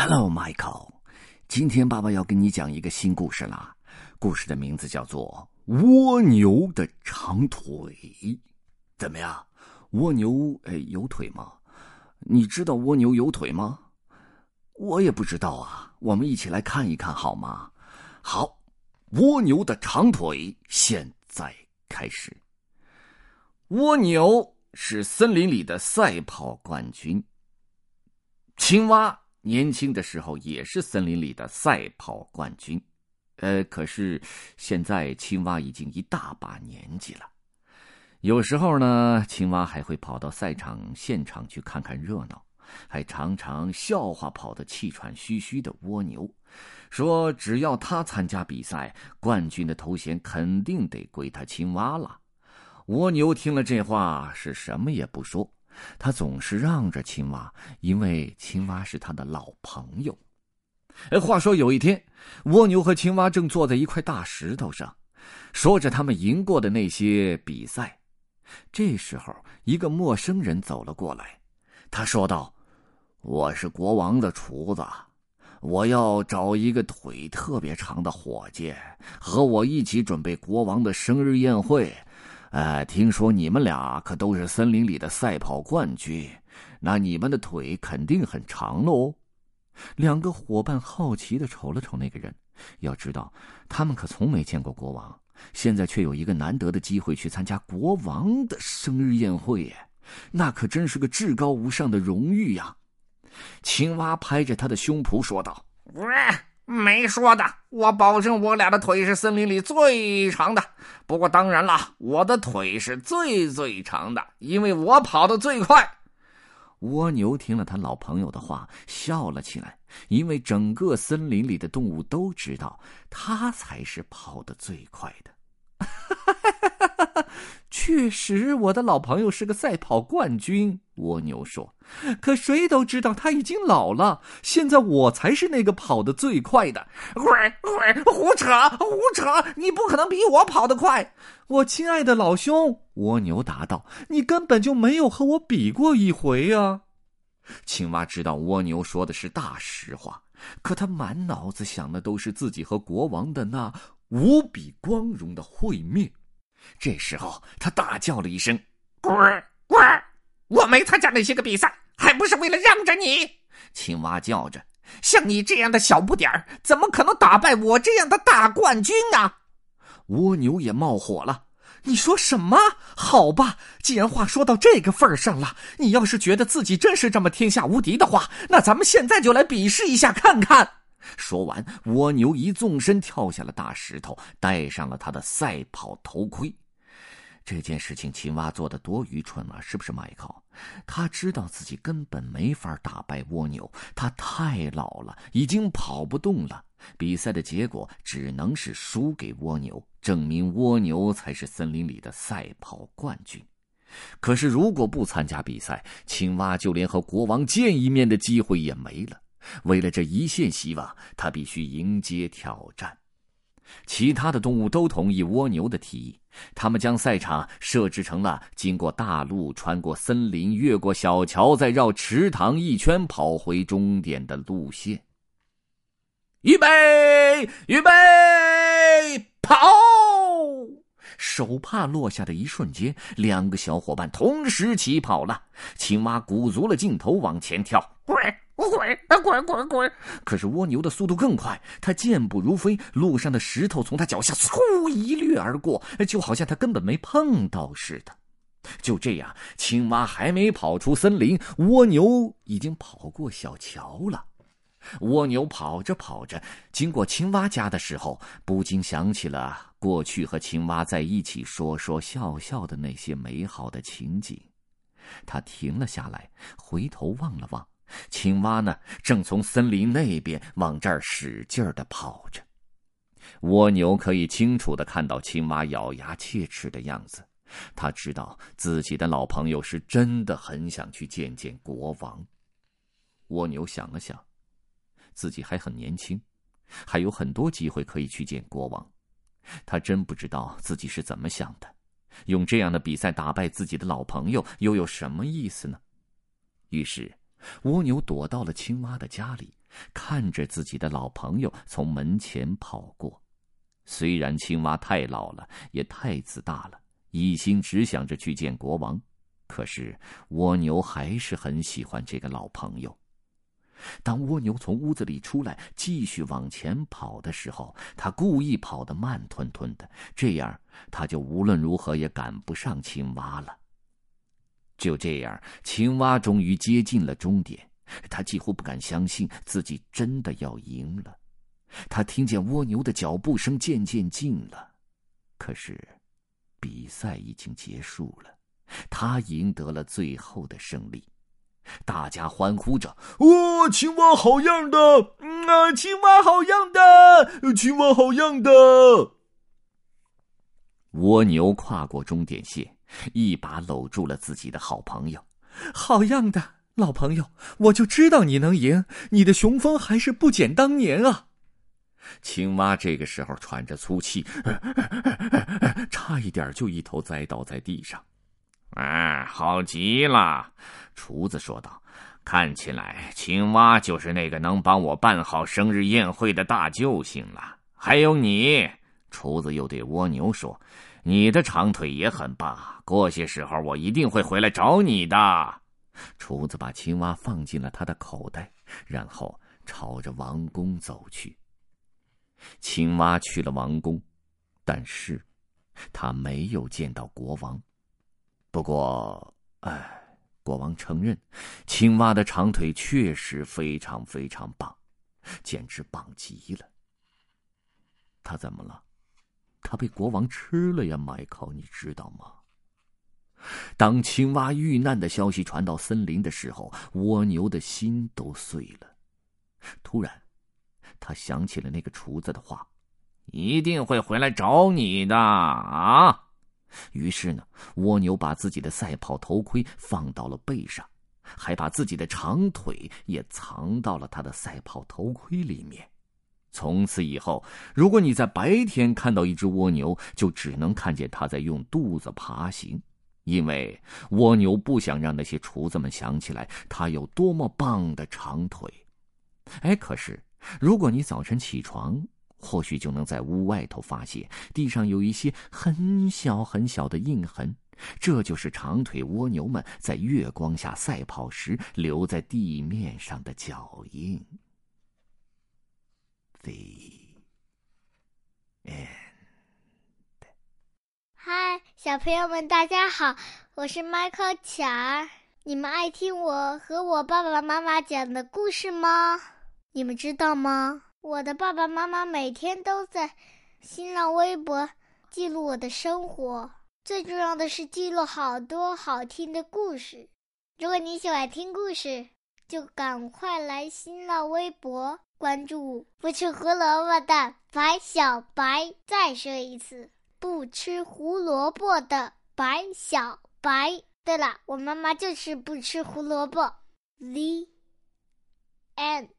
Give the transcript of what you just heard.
Hello, Michael。今天爸爸要跟你讲一个新故事啦。故事的名字叫做《蜗牛的长腿》。怎么样？蜗牛哎有腿吗？你知道蜗牛有腿吗？我也不知道啊。我们一起来看一看好吗？好，蜗牛的长腿现在开始。蜗牛是森林里的赛跑冠军。青蛙年轻的时候也是森林里的赛跑冠军，呃，可是现在青蛙已经一大把年纪了。有时候呢，青蛙还会跑到赛场现场去看看热闹，还常常笑话跑得气喘吁吁的蜗牛，说只要他参加比赛，冠军的头衔肯定得归他青蛙了。蜗牛听了这话，是什么也不说。他总是让着青蛙，因为青蛙是他的老朋友。哎，话说有一天，蜗牛和青蛙正坐在一块大石头上，说着他们赢过的那些比赛。这时候，一个陌生人走了过来，他说道：“我是国王的厨子，我要找一个腿特别长的伙计，和我一起准备国王的生日宴会。”呃，听说你们俩可都是森林里的赛跑冠军，那你们的腿肯定很长喽。两个伙伴好奇的瞅了瞅那个人，要知道他们可从没见过国王，现在却有一个难得的机会去参加国王的生日宴会，耶，那可真是个至高无上的荣誉呀！青蛙拍着他的胸脯说道：“喂！”没说的，我保证我俩的腿是森林里最长的。不过当然了，我的腿是最最长的，因为我跑得最快。蜗牛听了他老朋友的话，笑了起来，因为整个森林里的动物都知道他才是跑得最快的。确实，我的老朋友是个赛跑冠军。蜗牛说：“可谁都知道他已经老了，现在我才是那个跑得最快的。”“喂喂，胡扯胡扯！你不可能比我跑得快。”“我亲爱的老兄。”蜗牛答道，“你根本就没有和我比过一回啊。”青蛙知道蜗牛说的是大实话，可他满脑子想的都是自己和国王的那无比光荣的会面。这时候，他大叫了一声：“滚滚！我没参加那些个比赛，还不是为了让着你？”青蛙叫着：“像你这样的小不点儿，怎么可能打败我这样的大冠军啊？”蜗牛也冒火了：“你说什么？好吧，既然话说到这个份儿上了，你要是觉得自己真是这么天下无敌的话，那咱们现在就来比试一下看看。”说完，蜗牛一纵身跳下了大石头，戴上了他的赛跑头盔。这件事情，青蛙做的多愚蠢啊！是不是，迈克？他知道自己根本没法打败蜗牛，他太老了，已经跑不动了。比赛的结果只能是输给蜗牛，证明蜗牛才是森林里的赛跑冠军。可是，如果不参加比赛，青蛙就连和国王见一面的机会也没了。为了这一线希望，他必须迎接挑战。其他的动物都同意蜗牛的提议，他们将赛场设置成了经过大路、穿过森林、越过小桥，再绕池塘一圈跑回终点的路线。预备，预备，跑！手帕落下的一瞬间，两个小伙伴同时起跑了。青蛙鼓足了劲头往前跳，我滚！啊！滚！滚！滚！可是蜗牛的速度更快，它健步如飞，路上的石头从它脚下嗖一掠而过，就好像它根本没碰到似的。就这样，青蛙还没跑出森林，蜗牛已经跑过小桥了。蜗牛跑着跑着，经过青蛙家的时候，不禁想起了过去和青蛙在一起说说笑笑的那些美好的情景。他停了下来，回头望了望。青蛙呢，正从森林那边往这儿使劲儿的跑着。蜗牛可以清楚的看到青蛙咬牙切齿的样子，他知道自己的老朋友是真的很想去见见国王。蜗牛想了想，自己还很年轻，还有很多机会可以去见国王。他真不知道自己是怎么想的，用这样的比赛打败自己的老朋友，又有什么意思呢？于是。蜗牛躲到了青蛙的家里，看着自己的老朋友从门前跑过。虽然青蛙太老了，也太自大了，一心只想着去见国王，可是蜗牛还是很喜欢这个老朋友。当蜗牛从屋子里出来，继续往前跑的时候，他故意跑得慢吞吞的，这样他就无论如何也赶不上青蛙了。就这样，青蛙终于接近了终点，他几乎不敢相信自己真的要赢了。他听见蜗牛的脚步声渐渐近了，可是比赛已经结束了，他赢得了最后的胜利。大家欢呼着：“哦，青蛙好样的！啊，青蛙好样的！青蛙好样的！”蜗牛跨过终点线，一把搂住了自己的好朋友。“好样的，老朋友！我就知道你能赢，你的雄风还是不减当年啊！”青蛙这个时候喘着粗气，差一点就一头栽倒在地上。哎，好极了，厨子说道。看起来青蛙就是那个能帮我办好生日宴会的大救星了。还有你，厨子又对蜗牛说：“你的长腿也很棒，过些时候我一定会回来找你的。”厨子把青蛙放进了他的口袋，然后朝着王宫走去。青蛙去了王宫，但是，他没有见到国王。不过，哎，国王承认，青蛙的长腿确实非常非常棒，简直棒极了。他怎么了？他被国王吃了呀，麦考，你知道吗？当青蛙遇难的消息传到森林的时候，蜗牛的心都碎了。突然，他想起了那个厨子的话：“一定会回来找你的啊！”于是呢，蜗牛把自己的赛跑头盔放到了背上，还把自己的长腿也藏到了他的赛跑头盔里面。从此以后，如果你在白天看到一只蜗牛，就只能看见它在用肚子爬行，因为蜗牛不想让那些厨子们想起来它有多么棒的长腿。哎，可是如果你早晨起床，或许就能在屋外头发现地上有一些很小很小的印痕，这就是长腿蜗牛们在月光下赛跑时留在地面上的脚印。The end。嗨，小朋友们，大家好，我是迈克乔儿。你们爱听我和我爸爸妈妈讲的故事吗？你们知道吗？我的爸爸妈妈每天都在新浪微博记录我的生活，最重要的是记录好多好听的故事。如果你喜欢听故事，就赶快来新浪微博关注“不吃胡萝卜的白小白”。再说一次，“不吃胡萝卜的白小白”。对了，我妈妈就是不吃胡萝卜。The end。